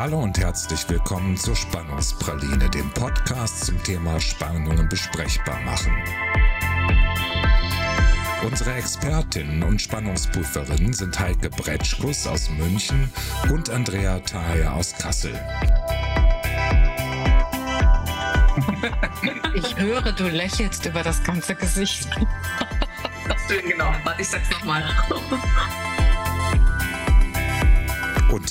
Hallo und herzlich willkommen zur Spannungspraline, dem Podcast zum Thema Spannungen besprechbar machen. Unsere Expertinnen und Spannungspufferin sind Heike Bretschkus aus München und Andrea Thayer aus Kassel. Ich höre, du lächelst über das ganze Gesicht. genau, ich sag's nochmal.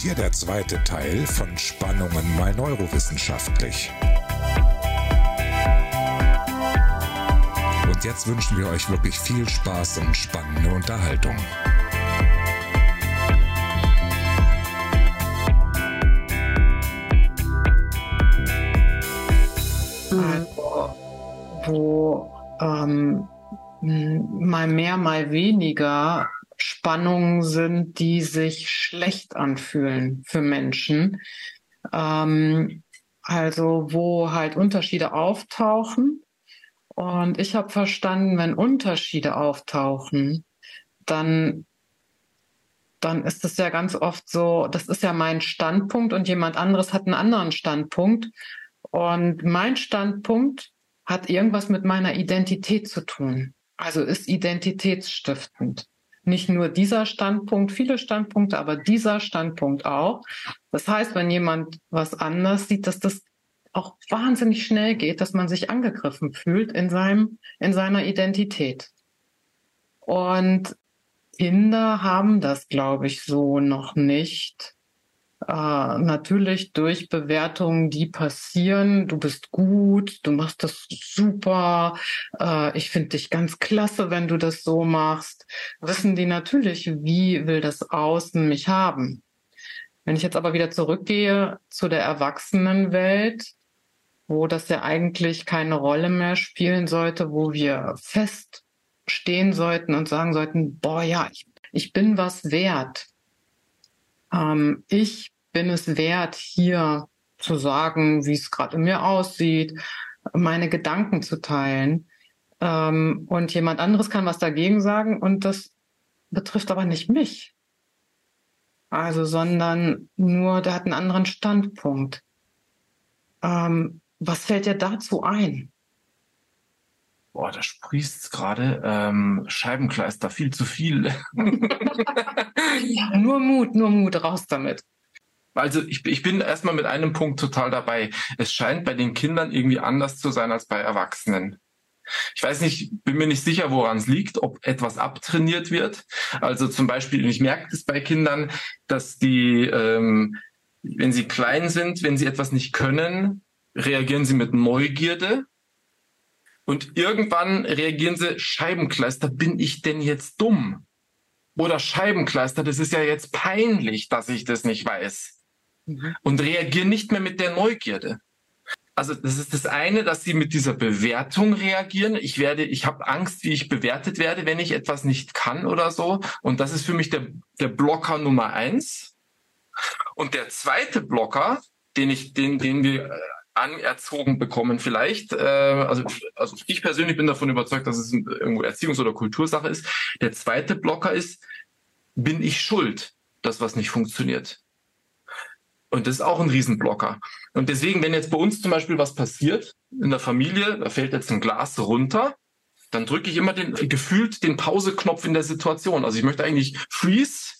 Hier der zweite Teil von Spannungen mal neurowissenschaftlich. Und jetzt wünschen wir euch wirklich viel Spaß und spannende Unterhaltung. Wo ähm, mal mehr, mal weniger Spannungen sind, die sich schlecht anfühlen für Menschen. Ähm, also wo halt Unterschiede auftauchen. Und ich habe verstanden, wenn Unterschiede auftauchen, dann dann ist es ja ganz oft so, das ist ja mein Standpunkt und jemand anderes hat einen anderen Standpunkt. Und mein Standpunkt hat irgendwas mit meiner Identität zu tun. Also ist identitätsstiftend nicht nur dieser Standpunkt, viele Standpunkte, aber dieser Standpunkt auch. Das heißt, wenn jemand was anders sieht, dass das auch wahnsinnig schnell geht, dass man sich angegriffen fühlt in seinem, in seiner Identität. Und Kinder haben das, glaube ich, so noch nicht. Äh, natürlich durch Bewertungen, die passieren. Du bist gut, du machst das super. Äh, ich finde dich ganz klasse, wenn du das so machst. Wissen die natürlich, wie will das Außen mich haben. Wenn ich jetzt aber wieder zurückgehe zu der Erwachsenenwelt, wo das ja eigentlich keine Rolle mehr spielen sollte, wo wir fest stehen sollten und sagen sollten, boah ja, ich, ich bin was wert ähm, ich bin es wert, hier zu sagen, wie es gerade in mir aussieht, meine Gedanken zu teilen. Ähm, und jemand anderes kann was dagegen sagen und das betrifft aber nicht mich. Also, sondern nur, der hat einen anderen Standpunkt. Ähm, was fällt dir dazu ein? Boah, da sprießt gerade ähm, Scheibenkleister, viel zu viel. ja, nur Mut, nur Mut, raus damit. Also ich, ich bin erstmal mit einem Punkt total dabei. Es scheint bei den Kindern irgendwie anders zu sein als bei Erwachsenen. Ich weiß nicht, bin mir nicht sicher, woran es liegt, ob etwas abtrainiert wird. Also zum Beispiel, ich merke es bei Kindern, dass die, ähm, wenn sie klein sind, wenn sie etwas nicht können, reagieren sie mit Neugierde und irgendwann reagieren sie, Scheibenkleister, bin ich denn jetzt dumm? Oder Scheibenkleister, das ist ja jetzt peinlich, dass ich das nicht weiß. Mhm. Und reagieren nicht mehr mit der Neugierde. Also das ist das eine, dass sie mit dieser Bewertung reagieren. Ich werde, ich habe Angst, wie ich bewertet werde, wenn ich etwas nicht kann oder so. Und das ist für mich der, der Blocker Nummer eins. Und der zweite Blocker, den ich, den, den wir äh, anerzogen bekommen vielleicht. Äh, also, also ich persönlich bin davon überzeugt, dass es irgendwo Erziehungs- oder Kultursache ist. Der zweite Blocker ist, bin ich schuld, dass was nicht funktioniert? Und das ist auch ein Riesenblocker. Und deswegen, wenn jetzt bei uns zum Beispiel was passiert in der Familie, da fällt jetzt ein Glas runter, dann drücke ich immer den gefühlt den Pauseknopf in der Situation. Also ich möchte eigentlich freeze,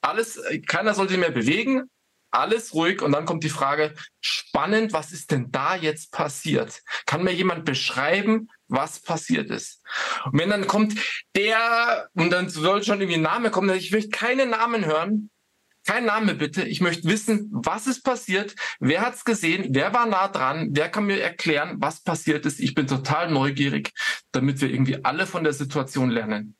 alles, keiner sollte mehr bewegen, alles ruhig und dann kommt die Frage, spannend, was ist denn da jetzt passiert? Kann mir jemand beschreiben, was passiert ist? Und wenn dann kommt der, und dann soll schon irgendwie ein Name kommen, ich möchte keine Namen hören, kein Name bitte. Ich möchte wissen, was ist passiert, wer hat's gesehen, wer war nah dran, wer kann mir erklären, was passiert ist. Ich bin total neugierig, damit wir irgendwie alle von der Situation lernen.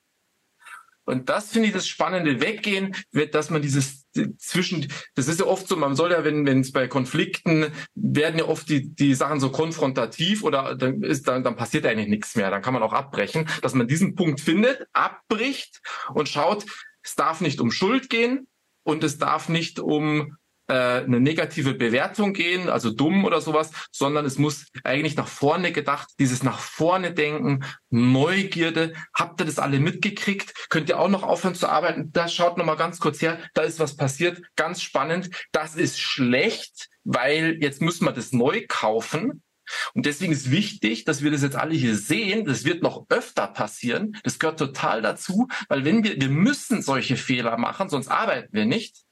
Und das finde ich das Spannende weggehen, wird, dass man dieses zwischen, das ist ja oft so, man soll ja, wenn wenn es bei Konflikten werden ja oft die die Sachen so konfrontativ oder dann ist dann dann passiert eigentlich nichts mehr, dann kann man auch abbrechen, dass man diesen Punkt findet, abbricht und schaut, es darf nicht um Schuld gehen und es darf nicht um äh, eine negative Bewertung gehen, also dumm oder sowas, sondern es muss eigentlich nach vorne gedacht, dieses nach vorne denken, Neugierde. Habt ihr das alle mitgekriegt? Könnt ihr auch noch aufhören zu arbeiten? Da schaut noch mal ganz kurz her, da ist was passiert, ganz spannend. Das ist schlecht, weil jetzt müssen wir das neu kaufen. Und deswegen ist wichtig, dass wir das jetzt alle hier sehen. Das wird noch öfter passieren. Das gehört total dazu, weil wenn wir, wir müssen solche Fehler machen, sonst arbeiten wir nicht.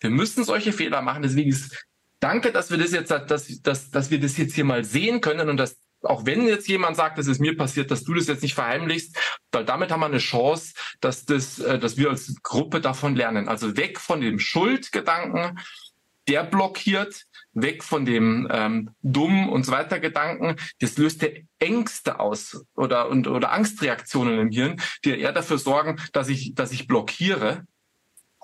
Wir müssen solche Fehler machen. Deswegen ist danke, dass wir das jetzt, dass, dass, dass wir das jetzt hier mal sehen können und dass auch wenn jetzt jemand sagt, das ist mir passiert, dass du das jetzt nicht verheimlichst, weil damit haben wir eine Chance, dass das, äh, dass wir als Gruppe davon lernen. Also weg von dem Schuldgedanken, der blockiert, weg von dem ähm, dumm und so weiter Gedanken. Das löst der Ängste aus oder und oder Angstreaktionen im Hirn, die eher dafür sorgen, dass ich dass ich blockiere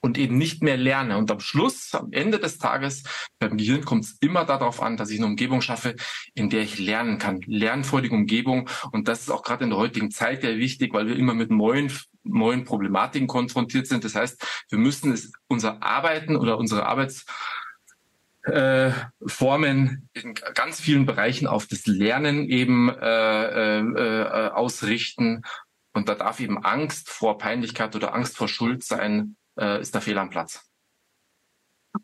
und eben nicht mehr lerne. Und am Schluss, am Ende des Tages, beim Gehirn kommt es immer darauf an, dass ich eine Umgebung schaffe, in der ich lernen kann. Lernfreudige Umgebung. Und das ist auch gerade in der heutigen Zeit sehr wichtig, weil wir immer mit neuen neuen Problematiken konfrontiert sind. Das heißt, wir müssen es unser Arbeiten oder unsere Arbeits äh, Formen in ganz vielen Bereichen auf das Lernen eben äh, äh, äh, ausrichten. Und da darf eben Angst vor Peinlichkeit oder Angst vor Schuld sein, äh, ist da fehl am Platz.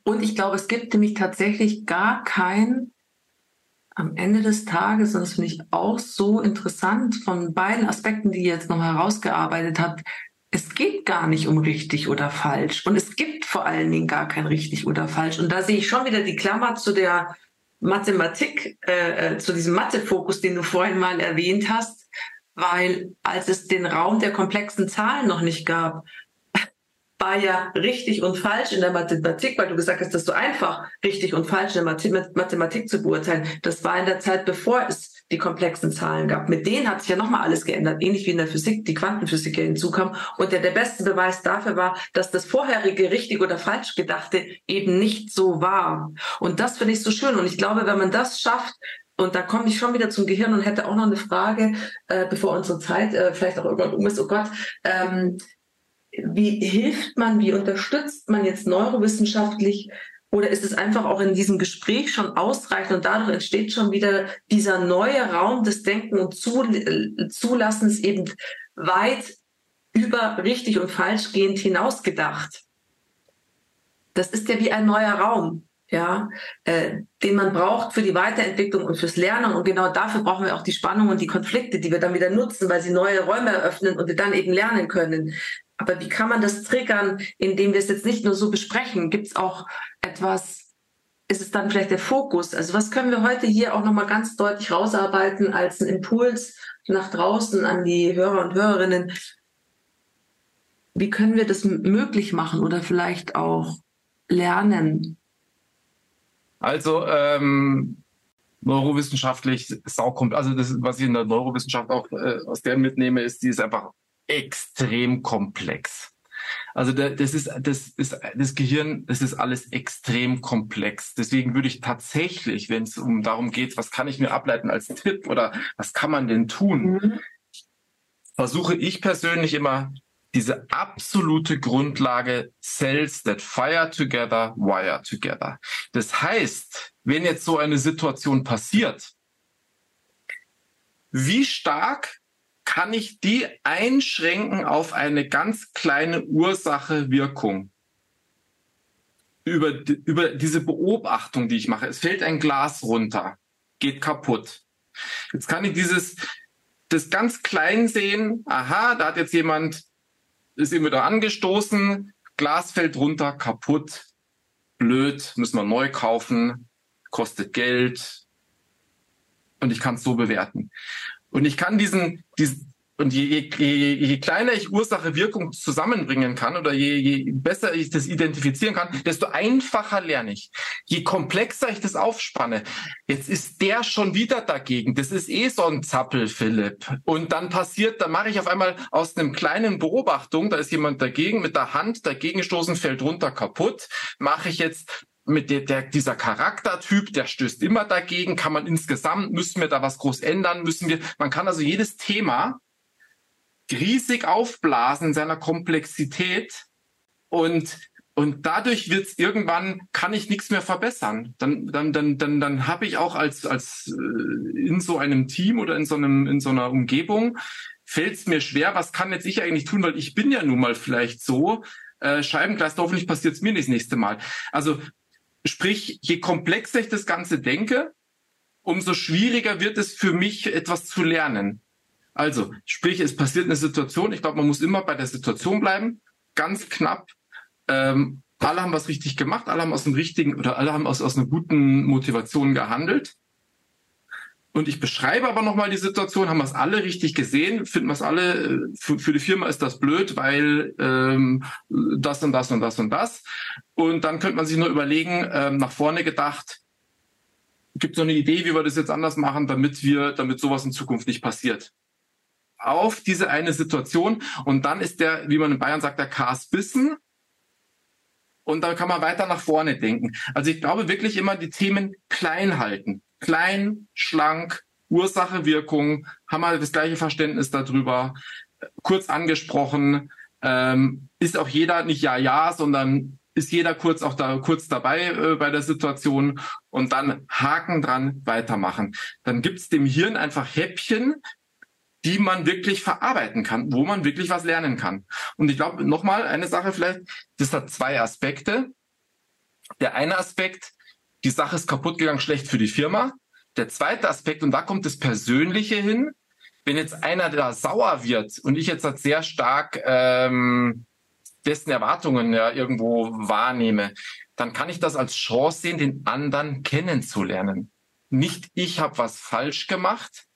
Und ich glaube, es gibt nämlich tatsächlich gar kein am Ende des Tages, und das finde ich auch so interessant von beiden Aspekten, die ihr jetzt noch herausgearbeitet habt, es geht gar nicht um richtig oder falsch. Und es gibt vor allen Dingen gar kein richtig oder falsch. Und da sehe ich schon wieder die Klammer zu der Mathematik, äh, äh zu diesem Mathefokus, den du vorhin mal erwähnt hast, weil als es den Raum der komplexen Zahlen noch nicht gab, war ja richtig und falsch in der Mathematik, weil du gesagt hast, dass so einfach richtig und falsch in der Mathematik zu beurteilen. Das war in der Zeit, bevor es die komplexen Zahlen gab. Mit denen hat sich ja nochmal alles geändert, ähnlich wie in der Physik, die Quantenphysik ja hinzukam. Und der, der beste Beweis dafür war, dass das vorherige richtig oder falsch gedachte eben nicht so war. Und das finde ich so schön. Und ich glaube, wenn man das schafft, und da komme ich schon wieder zum Gehirn und hätte auch noch eine Frage, äh, bevor unsere Zeit äh, vielleicht auch irgendwann um ist, oh Gott, ähm, wie hilft man, wie unterstützt man jetzt neurowissenschaftlich oder ist es einfach auch in diesem Gespräch schon ausreichend und dadurch entsteht schon wieder dieser neue Raum des Denken und Zulassens eben weit über richtig und falsch gehend hinausgedacht? Das ist ja wie ein neuer Raum, ja, äh, den man braucht für die Weiterentwicklung und fürs Lernen. Und genau dafür brauchen wir auch die Spannung und die Konflikte, die wir dann wieder nutzen, weil sie neue Räume eröffnen und wir dann eben lernen können. Aber wie kann man das triggern, indem wir es jetzt nicht nur so besprechen? Gibt es auch etwas, ist es dann vielleicht der Fokus? Also was können wir heute hier auch nochmal ganz deutlich rausarbeiten als einen Impuls nach draußen an die Hörer und Hörerinnen? Wie können wir das möglich machen oder vielleicht auch lernen? Also ähm, neurowissenschaftlich saukommt. Also das, was ich in der Neurowissenschaft auch äh, aus der mitnehme, ist, die ist einfach extrem komplex. Also das ist das ist das Gehirn, das ist alles extrem komplex. Deswegen würde ich tatsächlich, wenn es um darum geht, was kann ich mir ableiten als Tipp oder was kann man denn tun, mhm. versuche ich persönlich immer diese absolute Grundlage Cells that fire together, wire together. Das heißt, wenn jetzt so eine Situation passiert, wie stark kann ich die einschränken auf eine ganz kleine Ursache-Wirkung. Über, über diese Beobachtung, die ich mache. Es fällt ein Glas runter, geht kaputt. Jetzt kann ich dieses, das ganz klein sehen. Aha, da hat jetzt jemand, ist ihm wieder angestoßen, Glas fällt runter, kaputt, blöd, müssen wir neu kaufen, kostet Geld. Und ich kann es so bewerten. Und ich kann diesen, diesen und je, je, je kleiner ich Ursache-Wirkung zusammenbringen kann oder je, je besser ich das identifizieren kann, desto einfacher lerne ich. Je komplexer ich das aufspanne, jetzt ist der schon wieder dagegen. Das ist eh so ein Zappel, Philipp. Und dann passiert, dann mache ich auf einmal aus einem kleinen Beobachtung, da ist jemand dagegen, mit der Hand dagegen stoßen, fällt runter kaputt, mache ich jetzt mit der, der, dieser Charaktertyp, der stößt immer dagegen, kann man insgesamt, müssen wir da was groß ändern, müssen wir, man kann also jedes Thema riesig aufblasen in seiner Komplexität und Und dadurch wird's irgendwann, kann ich nichts mehr verbessern. Dann, dann, dann, dann, dann habe ich auch als, als äh, in so einem Team oder in so einem, in so einer Umgebung, fällt es mir schwer, was kann jetzt ich eigentlich tun, weil ich bin ja nun mal vielleicht so, äh, Scheibenglas, hoffentlich passiert es mir nicht das nächste Mal. Also sprich, je komplexer ich das Ganze denke, umso schwieriger wird es für mich, etwas zu lernen. Also, sprich, es passiert eine Situation, ich glaube, man muss immer bei der Situation bleiben, ganz knapp. Ähm, alle haben was richtig gemacht, alle haben aus dem richtigen oder alle haben aus, aus einer guten Motivation gehandelt. Und ich beschreibe aber nochmal die Situation, haben wir es alle richtig gesehen, finden wir es alle, äh, für, für, die Firma ist das blöd, weil ähm, das und das und das und das. Und dann könnte man sich nur überlegen, ähm, nach vorne gedacht, gibt es noch eine Idee, wie wir das jetzt anders machen, damit wir, damit sowas in Zukunft nicht passiert. Auf diese eine Situation und dann ist der, wie man in Bayern sagt, der Kars bissen und dann kann man weiter nach vorne denken. Also ich glaube wirklich immer die Themen klein halten klein, schlank, Ursache, Wirkung, haben wir das gleiche Verständnis darüber, kurz angesprochen, ähm, ist auch jeder nicht ja, ja, sondern ist jeder kurz auch da kurz dabei äh, bei der Situation und dann Haken dran weitermachen. Dann gibt's dem Hirn einfach Häppchen, die man wirklich verarbeiten kann, wo man wirklich was lernen kann. Und ich glaube, nochmal eine Sache vielleicht, das hat zwei Aspekte. Der eine Aspekt, die Sache ist kaputt gegangen, schlecht für die Firma. Der zweite Aspekt, und da kommt das Persönliche hin, wenn jetzt einer da sauer wird und ich jetzt halt sehr stark ähm, dessen Erwartungen ja irgendwo wahrnehme, dann kann ich das als Chance sehen, den anderen kennenzulernen. Nicht ich habe was falsch gemacht,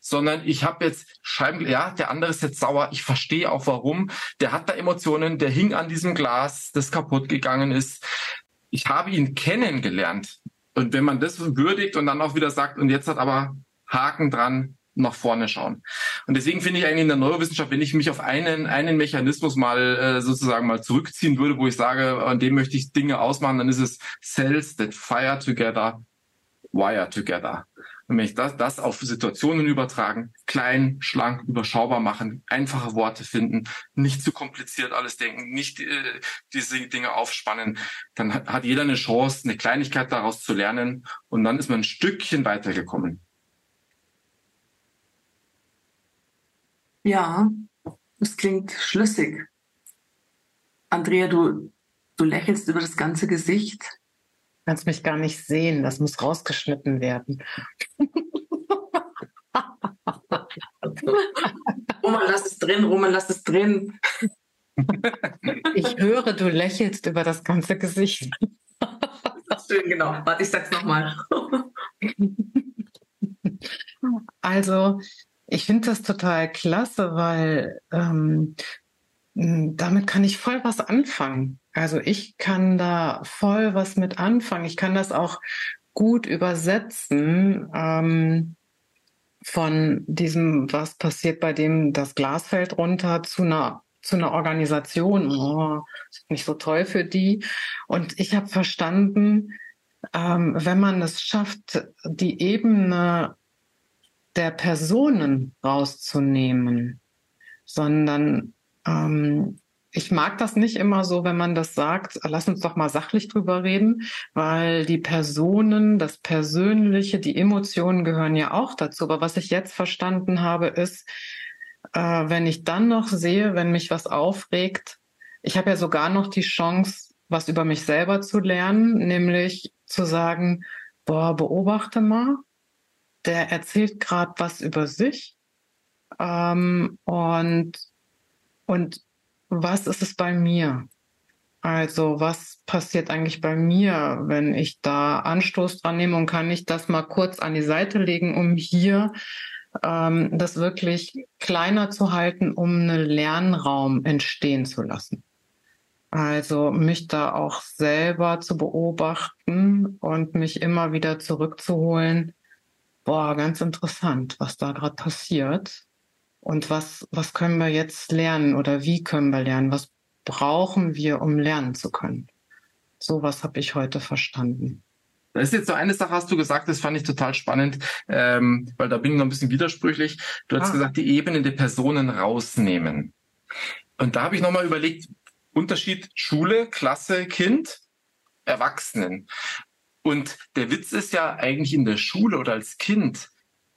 sondern ich habe jetzt scheinbar, ja, der andere ist jetzt sauer, ich verstehe auch warum, der hat da Emotionen, der hing an diesem Glas, das kaputt gegangen ist ich habe ihn kennengelernt. Und wenn man das würdigt und dann auch wieder sagt, und jetzt hat aber Haken dran, nach vorne schauen. Und deswegen finde ich eigentlich in der Neurowissenschaft, wenn ich mich auf einen, einen Mechanismus mal äh, sozusagen mal zurückziehen würde, wo ich sage, an dem möchte ich Dinge ausmachen, dann ist es Cells that fire together, wire together. Und wenn ich das, das auf Situationen übertragen, klein, schlank, überschaubar machen, einfache Worte finden, nicht zu kompliziert alles denken, nicht äh, diese Dinge aufspannen, dann hat, jeder eine Chance, eine Kleinigkeit daraus zu lernen und dann ist man ein Stückchen weitergekommen. Ja, das klingt schlüssig. Andrea, du, du lächelst über das ganze Gesicht kannst mich gar nicht sehen. Das muss rausgeschnitten werden. Roman, lass es drin. Roman, lass es drin. Ich höre, du lächelst über das ganze Gesicht. Das ist schön, genau. Warte, ich sag's nochmal. Also, ich finde das total klasse, weil ähm, damit kann ich voll was anfangen. Also ich kann da voll was mit anfangen. Ich kann das auch gut übersetzen ähm, von diesem, was passiert bei dem das Glas fällt runter zu einer zu einer Organisation. Oh, ist nicht so toll für die. Und ich habe verstanden, ähm, wenn man es schafft, die Ebene der Personen rauszunehmen, sondern ähm, ich mag das nicht immer so, wenn man das sagt, lass uns doch mal sachlich drüber reden, weil die Personen, das Persönliche, die Emotionen gehören ja auch dazu. Aber was ich jetzt verstanden habe, ist, äh, wenn ich dann noch sehe, wenn mich was aufregt, ich habe ja sogar noch die Chance, was über mich selber zu lernen, nämlich zu sagen, boah, beobachte mal, der erzählt gerade was über sich ähm, und und was ist es bei mir? Also was passiert eigentlich bei mir, wenn ich da Anstoß dran nehme und kann ich das mal kurz an die Seite legen, um hier ähm, das wirklich kleiner zu halten, um einen Lernraum entstehen zu lassen. Also mich da auch selber zu beobachten und mich immer wieder zurückzuholen. Boah, ganz interessant, was da gerade passiert. Und was, was können wir jetzt lernen oder wie können wir lernen? Was brauchen wir, um lernen zu können? Sowas habe ich heute verstanden. Das ist jetzt so eine Sache, hast du gesagt, das fand ich total spannend, ähm, weil da bin ich noch ein bisschen widersprüchlich. Du hast ah. gesagt, die Ebene der Personen rausnehmen. Und da habe ich nochmal überlegt, Unterschied Schule, Klasse, Kind, Erwachsenen. Und der Witz ist ja eigentlich in der Schule oder als Kind,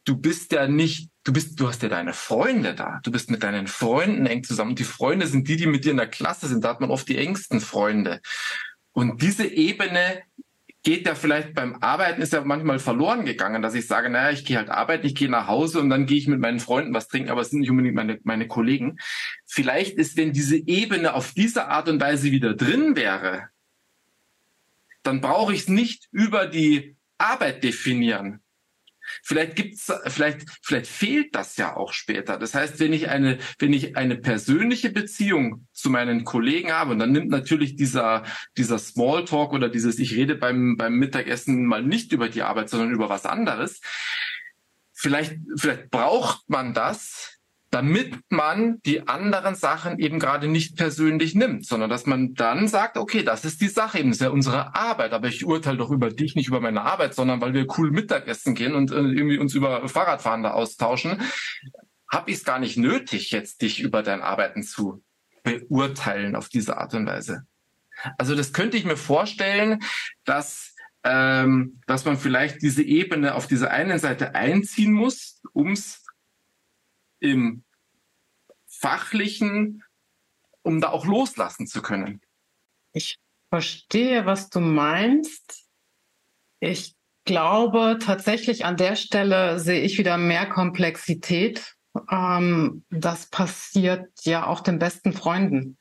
du bist ja nicht, du bist, du hast ja deine Freunde da. Du bist mit deinen Freunden eng zusammen. Die Freunde sind die, die mit dir in der Klasse sind. Da hat man oft die engsten Freunde. Und diese Ebene geht ja vielleicht beim Arbeiten ist ja manchmal verloren gegangen, dass ich sage, naja, ich gehe halt arbeiten, ich gehe nach Hause und dann gehe ich mit meinen Freunden was trinken, aber es sind nicht unbedingt meine, meine Kollegen. Vielleicht ist, wenn diese Ebene auf diese Art und Weise wieder drin wäre, dann brauche ich es nicht über die Arbeit definieren, Vielleicht gibt's, vielleicht, vielleicht fehlt das ja auch später. Das heißt, wenn ich eine, wenn ich eine persönliche Beziehung zu meinen Kollegen habe, und dann nimmt natürlich dieser, dieser Smalltalk oder dieses, ich rede beim, beim Mittagessen mal nicht über die Arbeit, sondern über was anderes. Vielleicht, vielleicht braucht man das, damit man die anderen Sachen eben gerade nicht persönlich nimmt, sondern dass man dann sagt, okay, das ist die Sache, eben das ist ja unsere Arbeit, aber ich urteile doch über dich, nicht über meine Arbeit, sondern weil wir cool Mittagessen gehen und äh, irgendwie uns über Fahrradfahren da austauschen, habe ich es gar nicht nötig, jetzt dich über dein Arbeiten zu beurteilen auf diese Art und Weise. Also das könnte ich mir vorstellen, dass ähm, dass man vielleicht diese Ebene auf dieser einen Seite einziehen muss, um es im fachlichen, um da auch loslassen zu können. Ich verstehe, was du meinst. Ich glaube tatsächlich an der Stelle sehe ich wieder mehr Komplexität. Ähm, das passiert ja auch den besten Freunden,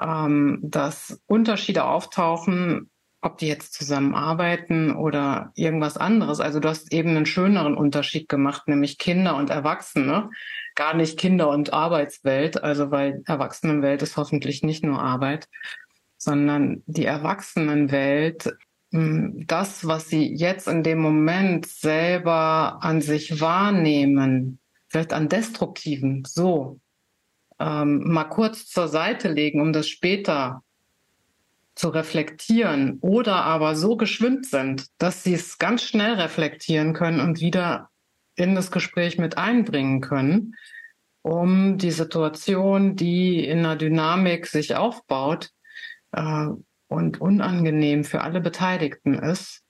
ähm, dass Unterschiede auftauchen, ob die jetzt zusammenarbeiten oder irgendwas anderes. Also du hast eben einen schöneren Unterschied gemacht, nämlich Kinder und Erwachsene gar nicht Kinder- und Arbeitswelt, also weil Erwachsenenwelt ist hoffentlich nicht nur Arbeit, sondern die Erwachsenenwelt, hm, das, was sie jetzt in dem Moment selber an sich wahrnehmen, vielleicht an Destruktiven, so, ähm, mal kurz zur Seite legen, um das später zu reflektieren oder aber so geschwind sind, dass sie es ganz schnell reflektieren können und wieder in das Gespräch mit einbringen können, um die Situation, die in einer Dynamik sich aufbaut äh, und unangenehm für alle Beteiligten ist,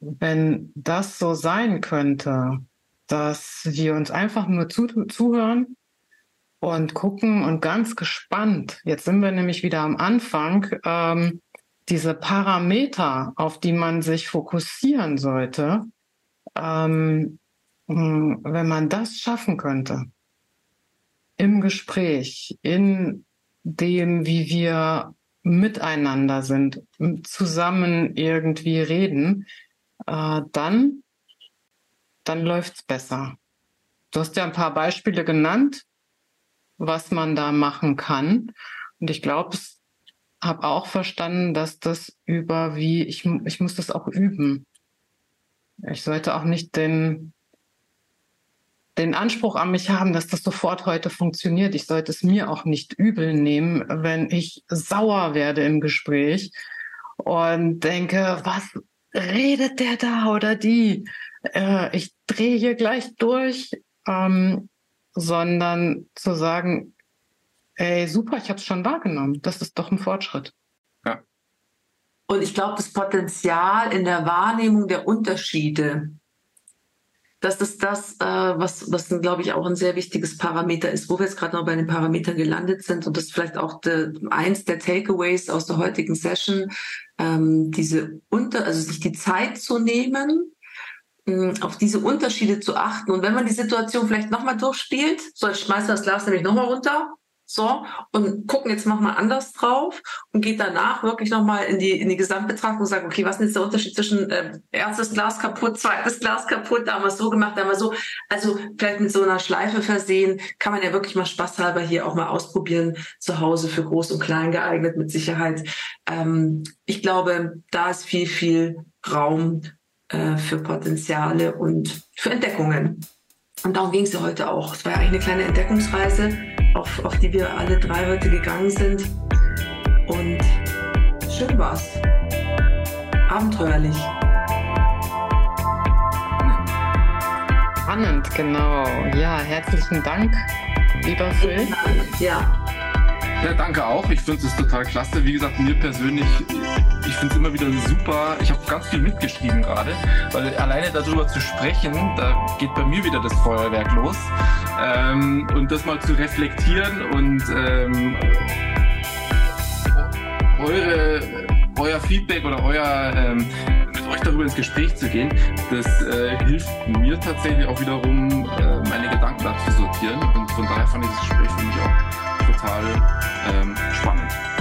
wenn das so sein könnte, dass wir uns einfach nur zu, zuhören und gucken und ganz gespannt, jetzt sind wir nämlich wieder am Anfang, ähm, diese Parameter, auf die man sich fokussieren sollte, ähm, hm, wenn man das schaffen könnte, im Gespräch, in dem, wie wir miteinander sind, zusammen irgendwie reden, äh, dann, dann läuft's besser. Du hast ja ein paar Beispiele genannt, was man da machen kann. Und ich glaube, ich habe auch verstanden, dass das über wie, ich, ich muss das auch üben. Ich sollte auch nicht den, den Anspruch an mich haben, dass das sofort heute funktioniert. Ich sollte es mir auch nicht übel nehmen, wenn ich sauer werde im Gespräch und denke, was redet der da oder die? Äh, ich drehe hier gleich durch, ähm, sondern zu sagen, ey, super, ich habe es schon wahrgenommen. Das ist doch ein Fortschritt. Ja. Und ich glaube, das Potenzial in der Wahrnehmung der Unterschiede dass das das, äh, was, was glaube ich, auch ein sehr wichtiges Parameter ist, wo wir jetzt gerade noch bei den Parametern gelandet sind und das vielleicht auch de, eins der Takeaways aus der heutigen Session, ähm, diese unter, also sich die Zeit zu nehmen, mh, auf diese Unterschiede zu achten und wenn man die Situation vielleicht nochmal durchspielt, so ich schmeiße das Glas nämlich nochmal runter, so, und gucken jetzt nochmal anders drauf und geht danach wirklich nochmal in die, in die Gesamtbetrachtung und sagt, okay, was ist jetzt der Unterschied zwischen äh, erstes Glas kaputt, zweites Glas kaputt, da haben wir es so gemacht, da haben wir so. Also vielleicht mit so einer Schleife versehen, kann man ja wirklich mal spaßhalber hier auch mal ausprobieren, zu Hause für groß und klein geeignet mit Sicherheit. Ähm, ich glaube, da ist viel, viel Raum äh, für Potenziale und für Entdeckungen. Und darum ging es ja heute auch. Es war ja eigentlich eine kleine Entdeckungsreise auf, auf die wir alle drei heute gegangen sind. Und schön war's. Abenteuerlich. Spannend, genau. Ja, herzlichen Dank, lieber Phil. Ja. Ja, danke auch. Ich finde es total klasse. Wie gesagt, mir persönlich, ich finde es immer wieder super. Ich habe ganz viel mitgeschrieben gerade, weil alleine darüber zu sprechen, da geht bei mir wieder das Feuerwerk los. Ähm, und das mal zu reflektieren und ähm, eure, euer Feedback oder euer ähm, mit euch darüber ins Gespräch zu gehen, das äh, hilft mir tatsächlich auch wiederum, äh, meine Gedanken da zu sortieren. Und von daher fand ich das Gespräch für mich auch total ähm, spannend.